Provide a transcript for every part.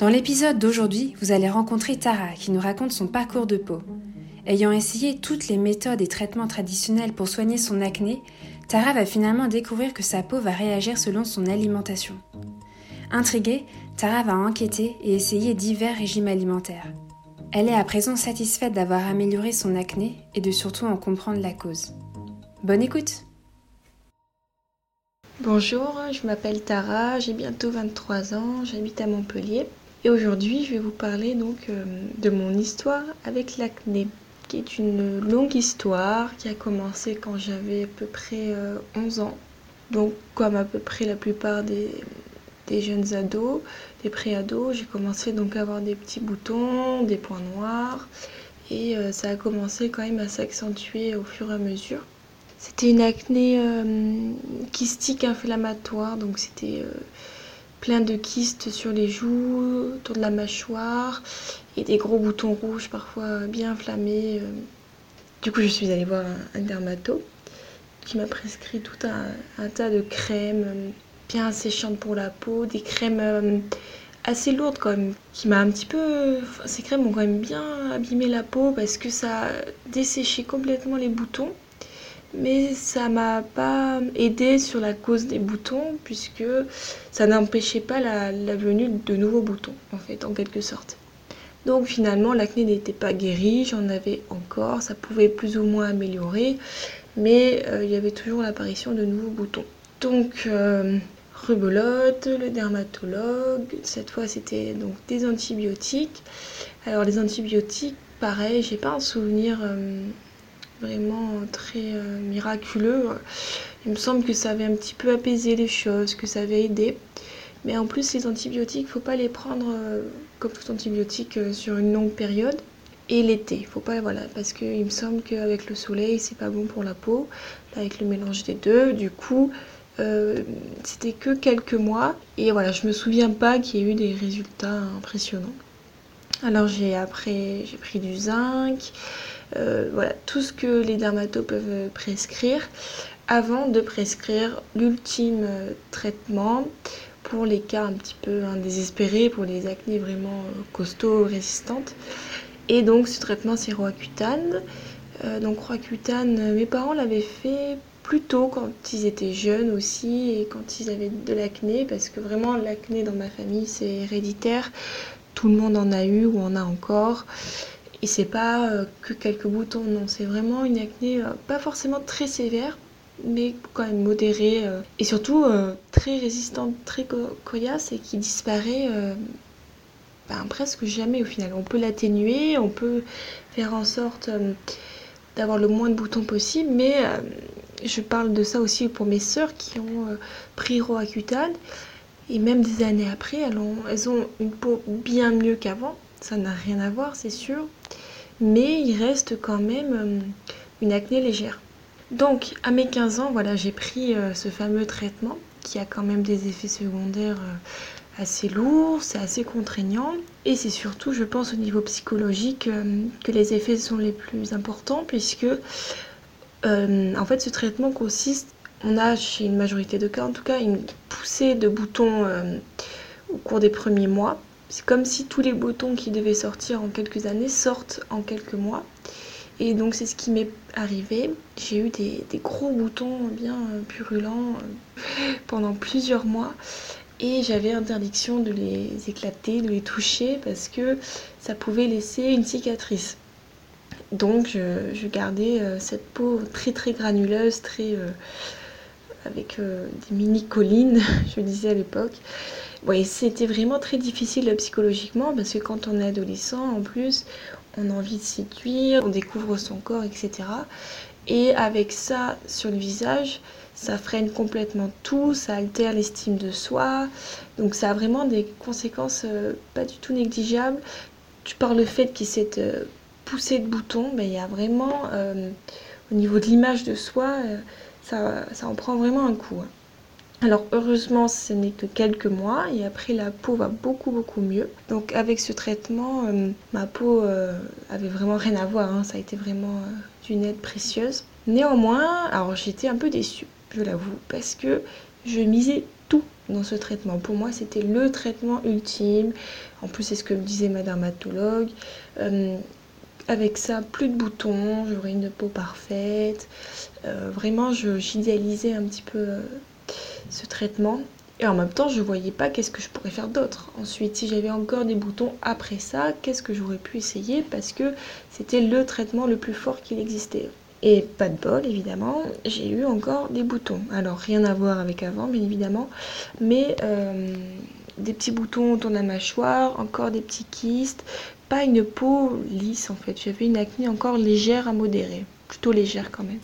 Dans l'épisode d'aujourd'hui, vous allez rencontrer Tara qui nous raconte son parcours de peau. Ayant essayé toutes les méthodes et traitements traditionnels pour soigner son acné, Tara va finalement découvrir que sa peau va réagir selon son alimentation. Intriguée, Tara va enquêter et essayer divers régimes alimentaires. Elle est à présent satisfaite d'avoir amélioré son acné et de surtout en comprendre la cause. Bonne écoute Bonjour, je m'appelle Tara, j'ai bientôt 23 ans, j'habite à Montpellier et aujourd'hui, je vais vous parler donc euh, de mon histoire avec l'acné, qui est une longue histoire qui a commencé quand j'avais à peu près 11 euh, ans. Donc, comme à peu près la plupart des, jeunes ados, des pré-ados, j'ai commencé donc à avoir des petits boutons, des points noirs, et euh, ça a commencé quand même à s'accentuer au fur et à mesure. C'était une acné kystique inflammatoire, donc c'était plein de kystes sur les joues, autour de la mâchoire et des gros boutons rouges parfois bien inflammés. Euh. Du coup, je suis allée voir un, dermato qui m'a prescrit tout un, tas de crèmes euh, bien séchantes pour la peau, des crèmes euh, assez lourdes quand même, qui m'a un petit peu... ces crèmes ont quand même bien abîmé la peau parce que ça a desséché complètement les boutons mais ça m'a pas aidé sur la cause des boutons puisque ça n'empêchait pas la, venue de nouveaux boutons en fait en quelque sorte. Donc finalement l'acné n'était pas guéri, j'en avais encore, ça pouvait plus ou moins améliorer, mais euh, il y avait toujours l'apparition de nouveaux boutons. Donc euh, le dermatologue, cette fois c'était donc des antibiotiques. Alors les antibiotiques, pareil, j'ai pas un souvenir euh, vraiment très euh, miraculeux. Il me semble que ça avait un petit peu apaisé les choses, que ça avait aidé. Mais en plus, les antibiotiques, faut pas les prendre euh, comme tout antibiotique euh, sur une longue période. Et l'été, faut pas, voilà, parce qu'il me semble qu'avec le soleil, c'est pas bon pour la peau. avec le mélange des deux, du coup, c'était que quelques mois. Et voilà, je me souviens pas qu'il y ait eu des résultats impressionnants. Alors j'ai après, j'ai pris du zinc, euh, voilà, tout ce que les dermatos peuvent prescrire avant de prescrire l'ultime euh, traitement pour les cas un petit peu désespérés, pour les acnés vraiment euh, costauds, résistantes. Et donc ce traitement c'est Roaccutane. donc Roaccutane, mes parents l'avaient fait plus tôt quand ils étaient jeunes aussi et quand ils avaient de l'acné parce que vraiment l'acné dans ma famille c'est héréditaire. Tout le monde en a eu ou en a encore. Et c'est pas euh, que quelques boutons, non, c'est vraiment une acné euh, pas forcément très sévère, mais quand même modérée euh, et surtout très résistante, très coriace et qui disparaît ben, presque jamais au final. On peut l'atténuer, on peut faire en sorte d'avoir le moins de boutons possible, mais je parle de ça aussi pour mes sœurs qui ont pris Roaccutane et même des années après, elles ont, elles ont une peau bien mieux qu'avant. Ça n'a rien à voir, c'est sûr. Mais il reste quand même euh, une acné légère. Donc à mes 15 ans, voilà, j'ai pris euh, ce fameux traitement qui a quand même des effets secondaires euh, assez lourds, c'est assez contraignant. Et c'est surtout, je pense, au niveau psychologique que les effets sont les plus importants puisque en fait ce traitement consiste, on a chez une majorité de cas en tout cas une poussée de boutons au cours des premiers mois c'est comme si tous les boutons qui devaient sortir en quelques années sortent en quelques mois. Et donc c'est ce qui m'est arrivé. J'ai eu des, gros boutons bien euh, purulents euh, pendant plusieurs mois. Et j'avais interdiction de les éclater, de les toucher parce que ça pouvait laisser une cicatrice. Donc je, gardais euh, cette peau très très granuleuse, très avec des mini collines, je disais à l'époque. Oui, c'était vraiment très difficile psychologiquement parce que quand on est adolescent, en plus, on a envie de séduire, on découvre son corps, etc. Et avec ça sur le visage, ça freine complètement tout, ça altère l'estime de soi. Donc ça a vraiment des conséquences euh, pas du tout négligeables. Tu parles le fait qu'il cette euh, poussée de boutons, ben, il y a vraiment, au niveau de l'image de soi, ça, ça, en prend vraiment un coup. Hein. Alors heureusement ce n'est que quelques mois et après la peau va beaucoup beaucoup mieux. Donc avec ce traitement, ma peau avait vraiment rien à voir, hein. ça a été vraiment d'une aide précieuse. Néanmoins, alors j'étais un peu déçue, je l'avoue, parce que je misais tout dans ce traitement. Pour moi, c'était le traitement ultime. En plus, c'est ce que me disait ma dermatologue. Euh, avec ça, plus de boutons, j'aurais une peau parfaite. Euh, vraiment, j'idéalisais un petit peu euh, ce traitement. Et en même temps, je voyais pas qu'est-ce que je pourrais faire d'autre. Ensuite, si j'avais encore des boutons après ça, qu'est-ce que j'aurais pu essayer parce que c'était le traitement le plus fort qu'il existait. Et pas de bol, évidemment, j'ai eu encore des boutons. Alors, rien à voir avec avant, bien évidemment, mais euh, des petits boutons autour de la mâchoire, encore des petits kystes, pas une peau lisse en fait. J'avais une acné encore légère à modérée, plutôt légère quand même.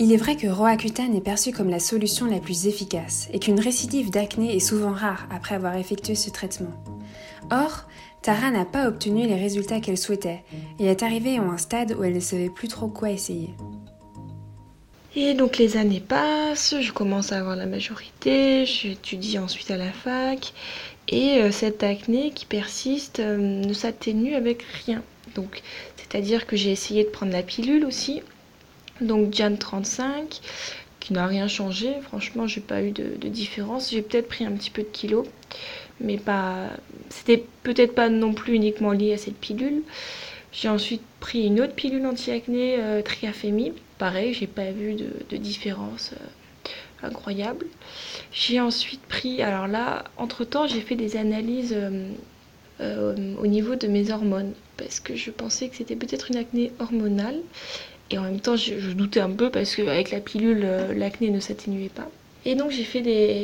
Il est vrai que Roaccutane est perçu comme la solution la plus efficace et qu'une récidive d'acné est souvent rare après avoir effectué ce traitement. Or, Tara n'a pas obtenu les résultats qu'elle souhaitait et est arrivée à un stade où elle ne savait plus trop quoi essayer. Et donc les années passent, je commence à avoir la majorité, j'étudie ensuite à la fac et euh, cette acné qui persiste euh, ne s'atténue avec rien. Donc c'est-à-dire que j'ai essayé de prendre la pilule aussi, donc Diane 35 qui n'a rien changé. Franchement, j'ai pas eu de, différence. J'ai peut-être pris un petit peu de kilos mais pas. C'était peut-être pas non plus uniquement lié à cette pilule. J'ai ensuite pris une autre pilule anti-acné, euh, Triafémi. Pareil, j'ai pas vu de, différence euh, incroyable. J'ai ensuite pris, alors là, entre temps, j'ai fait des analyses euh, au niveau de mes hormones parce que je pensais que c'était peut-être une acné hormonale. Et en même temps, je, doutais un peu parce qu'avec la pilule, l'acné ne s'atténuait pas. Et donc j'ai fait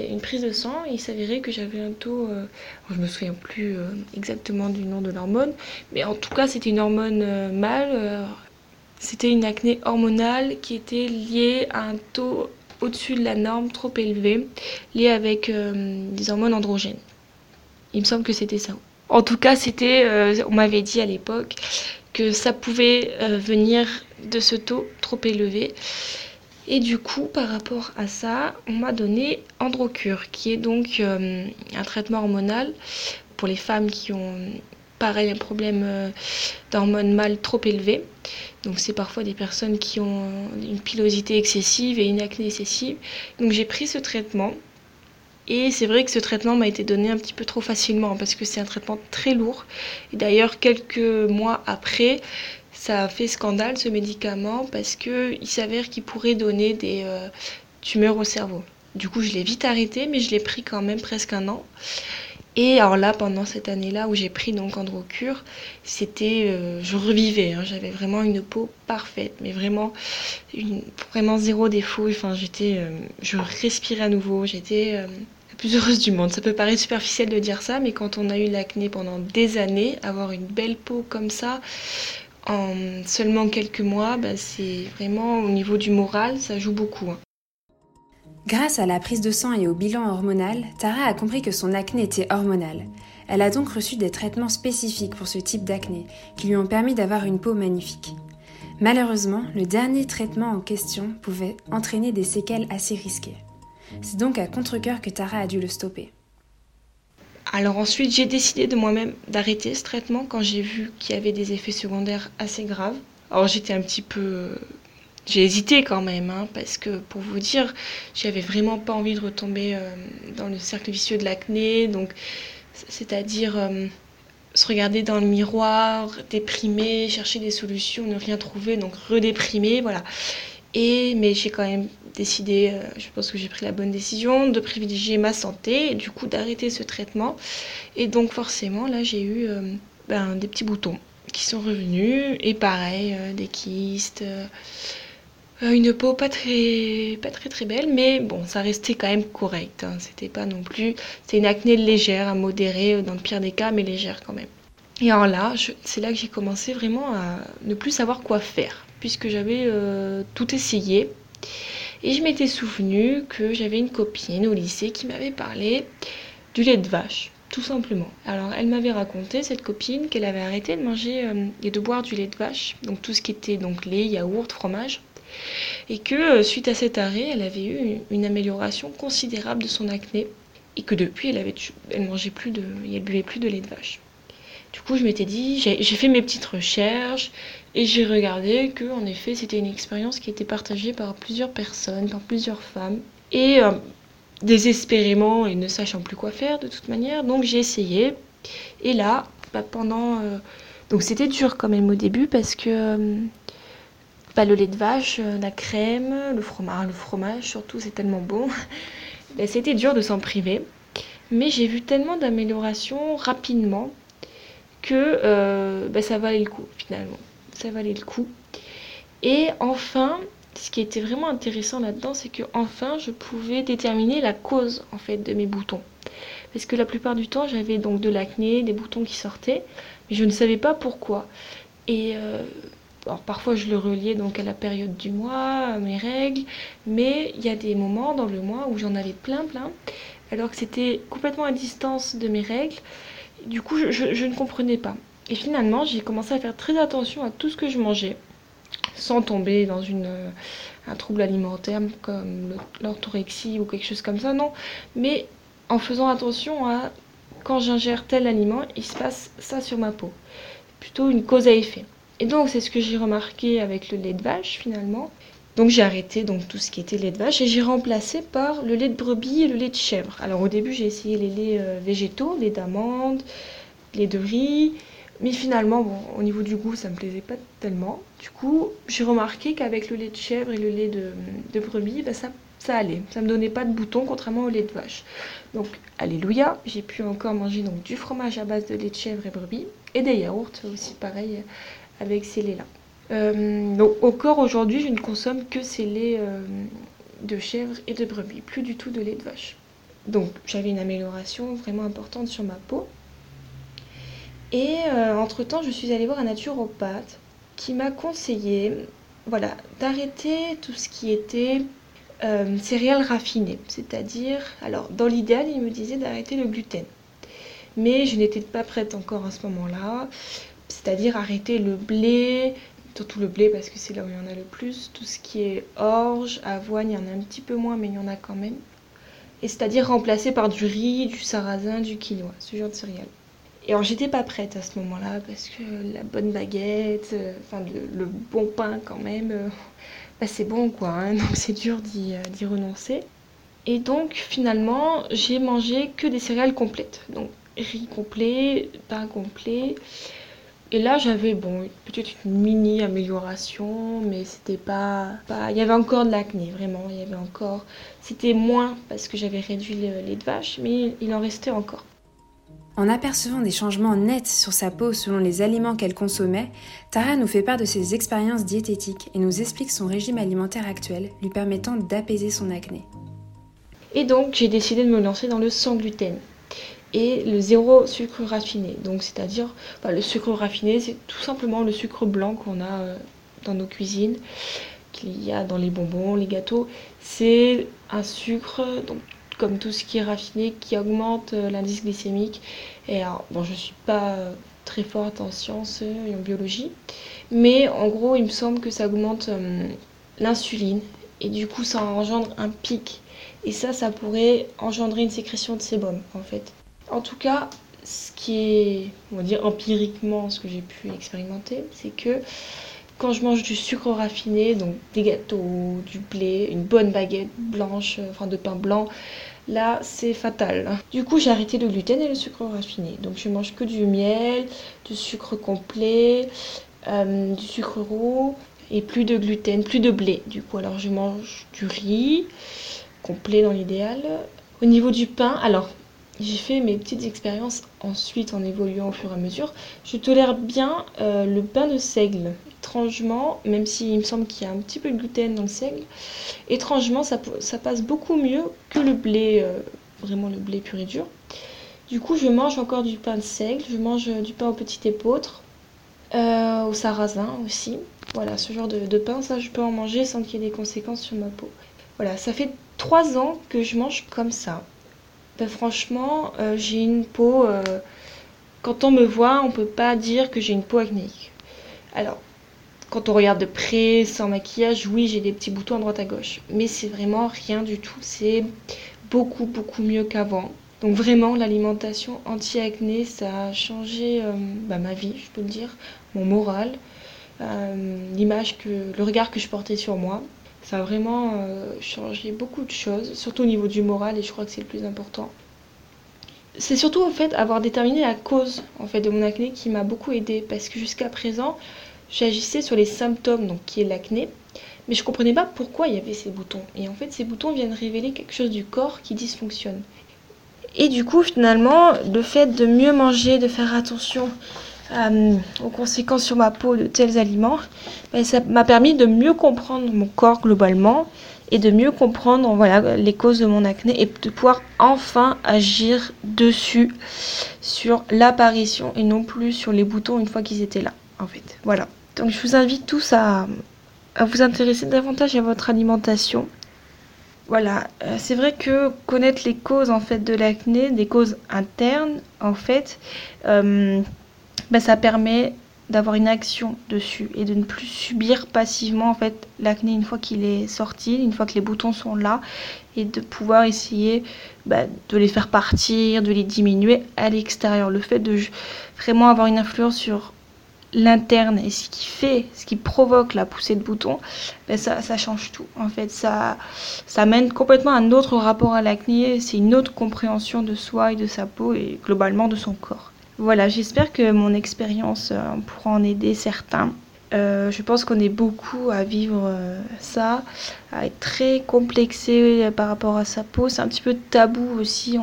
une prise de sang et il s'avérait que j'avais un taux, euh, je me souviens plus euh, exactement du nom de l'hormone, mais en tout cas c'était une hormone euh, mâle, c'était une acné hormonale qui était liée à un taux au-dessus de la norme trop élevé, lié avec des hormones androgènes. Il me semble que c'était ça. En tout cas, c'était, on m'avait dit à l'époque que ça pouvait venir de ce taux trop élevé. Et du coup, par rapport à ça, on m'a donné Androcure, qui est donc euh, un traitement hormonal pour les femmes qui ont pareil un problème euh, d'hormones mâles trop élevé. Donc c'est parfois des personnes qui ont une pilosité excessive et une acné excessive. Donc j'ai pris ce traitement. Et c'est vrai que ce traitement m'a été donné un petit peu trop facilement parce que c'est un traitement très lourd. Et d'ailleurs, quelques mois après, ça a fait scandale ce médicament parce qu'il s'avère qu'il pourrait donner des euh, tumeurs au cerveau. Du coup, je l'ai vite arrêté, mais je l'ai pris quand même presque un an. Et alors là, pendant cette année-là où j'ai pris donc Androcure, c'était, euh, je revivais. Hein. j'avais vraiment une peau parfaite, mais vraiment, vraiment zéro défaut. Enfin, j'étais, euh, je respirais à nouveau. J'étais la plus heureuse du monde. Ça peut paraître superficiel de dire ça, mais quand on a eu l'acné pendant des années, avoir une belle peau comme ça, en seulement quelques mois, bah, c'est vraiment au niveau du moral, ça joue beaucoup. Hein. Grâce à la prise de sang et au bilan hormonal, Tara a compris que son acné était hormonal. Elle a donc reçu des traitements spécifiques pour ce type d'acné, qui lui ont permis d'avoir une peau magnifique. Malheureusement, le dernier traitement en question pouvait entraîner des séquelles assez risquées. C'est donc à contre-coeur que Tara a dû le stopper. Alors ensuite, j'ai décidé de moi-même d'arrêter ce traitement quand j'ai vu qu'il y avait des effets secondaires assez graves. Alors j'étais un petit peu... J'ai hésité quand même, hein, parce que pour vous dire, j'avais vraiment pas envie de retomber euh, dans le cercle vicieux de l'acné, donc c'est-à-dire euh, se regarder dans le miroir, déprimer, chercher des solutions, ne rien trouver, donc redéprimer, voilà. Et mais j'ai quand même décidé, euh, je pense que j'ai pris la bonne décision, de privilégier ma santé et du coup d'arrêter ce traitement. Et donc forcément, là, j'ai eu euh, ben, des petits boutons qui sont revenus et pareil, euh, des kystes. une peau pas très, pas très très belle, mais bon, ça restait quand même correct. Hein. C'était pas non plus. C'est une acné légère, à modérer dans le pire des cas, mais légère quand même. Et alors là, c'est là que j'ai commencé vraiment à ne plus savoir quoi faire, puisque j'avais tout essayé. Et je m'étais souvenu que j'avais une copine au lycée qui m'avait parlé du lait de vache. tout simplement. Alors elle m'avait raconté, cette copine, qu'elle avait arrêté de manger euh, et de boire du lait de vache, donc tout ce qui était donc lait, yaourt, fromage, et que euh, suite à cet arrêt, elle avait eu une amélioration considérable de son acné, et que depuis, elle avait, elle mangeait plus de, elle buvait plus de lait de vache. Du coup, je m'étais dit, j'ai fait mes petites recherches et j'ai regardé que, en effet, c'était une expérience qui était partagée par plusieurs personnes, par plusieurs femmes. Et euh, désespérément et ne sachant plus quoi faire de toute manière, donc j'ai essayé. Et là, bah, pendant. Euh, donc c'était dur quand même au début parce que. Euh, bah, le lait de vache, la crème, le fromage, le fromage surtout, c'est tellement bon. Bah, c'était dur de s'en priver. Mais j'ai vu tellement d'améliorations rapidement que euh, bah, ça valait le coup finalement. Ça valait le coup. Et enfin, ce qui était vraiment intéressant là-dedans, c'est que enfin je pouvais déterminer la cause en fait de mes boutons. Parce que la plupart du temps, j'avais donc de l'acné, des boutons qui sortaient, mais je ne savais pas pourquoi. Et euh, parfois je le reliais donc à la période du mois, à mes règles, mais il y a des moments dans le mois où j'en avais plein plein, alors que c'était complètement à distance de mes règles du coup, je, ne comprenais pas. Et finalement, j'ai commencé à faire très attention à tout ce que je mangeais, sans tomber dans euh, un trouble alimentaire comme l'orthorexie ou quelque chose comme ça, non. Mais en faisant attention à quand j'ingère tel aliment, il se passe ça sur ma peau. Plutôt une cause à effet. Et donc, c'est ce que j'ai remarqué avec le lait de vache finalement. Donc j'ai arrêté donc tout ce qui était lait de vache et j'ai remplacé par le lait de brebis et le lait de chèvre. Alors au début j'ai essayé les laits euh, végétaux, lait d'amande, lait de riz, mais finalement au niveau du goût ça me plaisait pas tellement. Du coup j'ai remarqué qu'avec le lait de chèvre et le lait de, brebis ça ça allait, ça me donnait pas de boutons contrairement au lait de vache. Donc alléluia, j'ai pu encore manger donc du fromage à base de lait de chèvre et brebis et des yaourts aussi pareil avec ces laits là. Euh, donc, encore aujourd'hui, je ne consomme que ces laits euh, de chèvre et de brebis, plus du tout de lait de vache. Donc, j'avais une amélioration vraiment importante sur ma peau. Et euh, entre-temps, je suis allée voir un naturopathe qui m'a conseillé voilà, d'arrêter tout ce qui était céréales raffinées. C'est-à-dire, alors dans l'idéal, il me disait d'arrêter le gluten. Mais je n'étais pas prête encore à ce moment-là. C'est-à-dire arrêter le blé, surtout le blé parce que c'est là où il y en a le plus. Tout ce qui est orge, avoine, il y en a un petit peu moins, mais il y en a quand même. Et c'est-à-dire remplacé par du riz, du sarrasin, du quinoa, ce genre de céréales. Et alors j'étais pas prête à ce moment-là parce que la bonne baguette, euh, enfin le, bon pain quand même, euh, bah, c'est bon quoi, hein, donc c'est dur euh, d'y renoncer. Et donc finalement j'ai mangé que des céréales complètes, donc riz complet, pain complet, et là, j'avais bon, peut-être une mini amélioration, mais c'était pas, pas. Il y avait encore de l'acné, vraiment. Il y avait encore. C'était moins parce que j'avais réduit le lait de vache, mais il en restait encore. En apercevant des changements nets sur sa peau selon les aliments qu'elle consommait, Tara nous fait part de ses expériences diététiques et nous explique son régime alimentaire actuel lui permettant d'apaiser son acné. Et donc j'ai décidé de me lancer dans le sans gluten et le zéro sucre raffiné. Donc c'est-à-dire bah, le sucre raffiné, c'est tout simplement le sucre blanc qu'on a euh, dans nos cuisines, qu'il y a dans les bonbons, les gâteaux. C'est un sucre, donc comme tout ce qui est raffiné, qui augmente euh, l'indice glycémique. Et alors, bon, je suis pas euh, très forte en sciences et en biologie, mais en gros, il me semble que ça augmente l'insuline et du coup, ça engendre un pic. Et ça, ça pourrait engendrer une sécrétion de sébum en fait. En tout cas, ce qui est, on va dire, empiriquement ce que j'ai pu expérimenter, c'est que quand je mange du sucre raffiné, donc des gâteaux, du blé, une bonne baguette blanche, euh, enfin de pain blanc, là c'est fatal. Du coup j'ai arrêté le gluten et le sucre raffiné. Donc je mange que du miel, du sucre complet, euh, du sucre roux et plus de gluten, plus de blé. Du coup alors je mange du riz complet dans l'idéal. Au niveau du pain, alors j'ai fait mes petites expériences ensuite en évoluant au fur et à mesure. Je tolère bien euh, le pain de seigle. Étrangement, même s'il me semble qu'il y a un petit peu de gluten dans le seigle, étrangement ça, passe beaucoup mieux que le blé, euh, vraiment le blé pur et dur. Du coup, je mange encore du pain de seigle, je mange du pain au petit épeautre, euh, au sarrasin aussi. Voilà, ce genre de pain, ça je peux en manger sans qu'il y ait des conséquences sur ma peau. Voilà, ça fait trois ans que je mange comme ça. Ben, Franchement, euh, j'ai une peau... Euh, quand on me voit, on peut pas dire que j'ai une peau acnéique. Alors, quand on regarde de près, sans maquillage, oui, j'ai des petits boutons à droite à gauche. Mais c'est vraiment rien du tout. C'est beaucoup, beaucoup mieux qu'avant. Donc vraiment, l'alimentation anti-acné, ça a changé euh, bah, ma vie, je peux le dire, mon moral, l'image que, le regard que je portais sur moi. Ça a vraiment euh, changé beaucoup de choses, surtout au niveau du moral, et je crois que c'est le plus important. C'est surtout en fait avoir déterminé la cause en fait de mon acné qui m'a beaucoup aidé parce que jusqu'à présent j'agissais sur les symptômes donc qui est l'acné mais je comprenais pas pourquoi il y avait ces boutons et en fait ces boutons viennent révéler quelque chose du corps qui dysfonctionne et du coup finalement le fait de mieux manger de faire attention euh, aux conséquences sur ma peau de tels aliments, ben, ça m'a permis de mieux comprendre mon corps globalement et de mieux comprendre voilà, les causes de mon acné et de pouvoir enfin agir dessus sur l'apparition et non plus sur les boutons une fois qu'ils étaient là en fait. Voilà. Donc je vous invite tous à, à vous intéresser davantage à votre alimentation. Voilà, euh, c'est vrai que connaître les causes en fait de l'acné, des causes internes en fait, euh, ben, ça permet d'avoir une action dessus et de ne plus subir passivement en fait l'acné une fois qu'il est sorti, une fois que les boutons sont là et de pouvoir essayer ben, de les faire partir, de les diminuer à l'extérieur. Le fait de vraiment avoir une influence sur l'interne et ce qui fait, ce qui provoque la poussée de boutons, ben ça, ça change tout. En fait, ça, ça mène complètement à un autre rapport à l'acné, c'est une autre compréhension de soi et de sa peau et globalement de son corps. Voilà, j'espère que mon expérience euh, pourra en aider certains. Euh, je pense qu'on est beaucoup à vivre euh, ça, à être très complexé par rapport à sa peau. C'est un petit peu tabou aussi,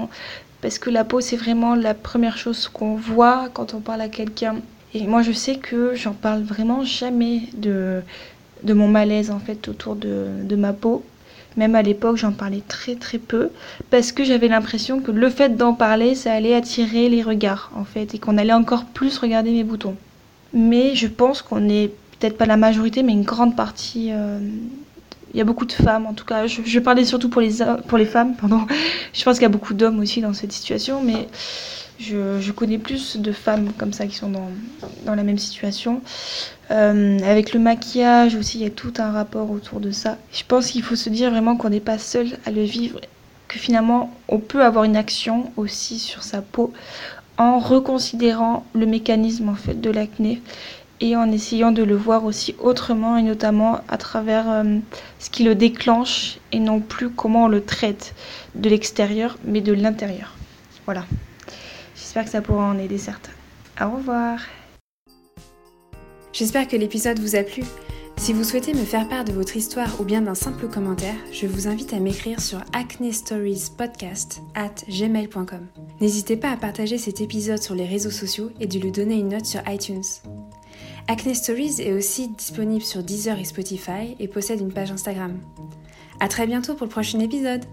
parce que la peau, c'est vraiment la première chose qu'on voit quand on parle à quelqu'un. Et moi, je sais que j'en parle vraiment jamais de, de mon malaise en fait autour de, de ma peau. Même à l'époque, j'en parlais très très peu parce que j'avais l'impression que le fait d'en parler, ça allait attirer les regards en fait et qu'on allait encore plus regarder mes boutons. Mais je pense qu'on est peut-être pas la majorité, mais une grande partie. Euh, il y a beaucoup de femmes, en tout cas. Je, parlais surtout pour les, pour les femmes, pardon. Je pense qu'il y a beaucoup d'hommes aussi dans cette situation, mais je, connais plus de femmes comme ça qui sont dans, la même situation. Euh, avec le maquillage aussi, il y a tout un rapport autour de ça. Je pense qu'il faut se dire vraiment qu'on n'est pas seul à le vivre, que finalement on peut avoir une action aussi sur sa peau en reconsidérant le mécanisme en fait de l'acné et en essayant de le voir aussi autrement et notamment à travers euh, ce qui le déclenche et non plus comment on le traite de l'extérieur mais de l'intérieur. Voilà. J'espère que ça pourra en aider certains. Au revoir. J'espère que l'épisode vous a plu. Si vous souhaitez me faire part de votre histoire ou bien d'un simple commentaire, je vous invite à m'écrire sur acnestoriespodcast at gmail.com. N'hésitez pas à partager cet épisode sur les réseaux sociaux et de lui donner une note sur iTunes. Acne Stories est aussi disponible sur Deezer et Spotify et possède une page Instagram. À très bientôt pour le prochain épisode!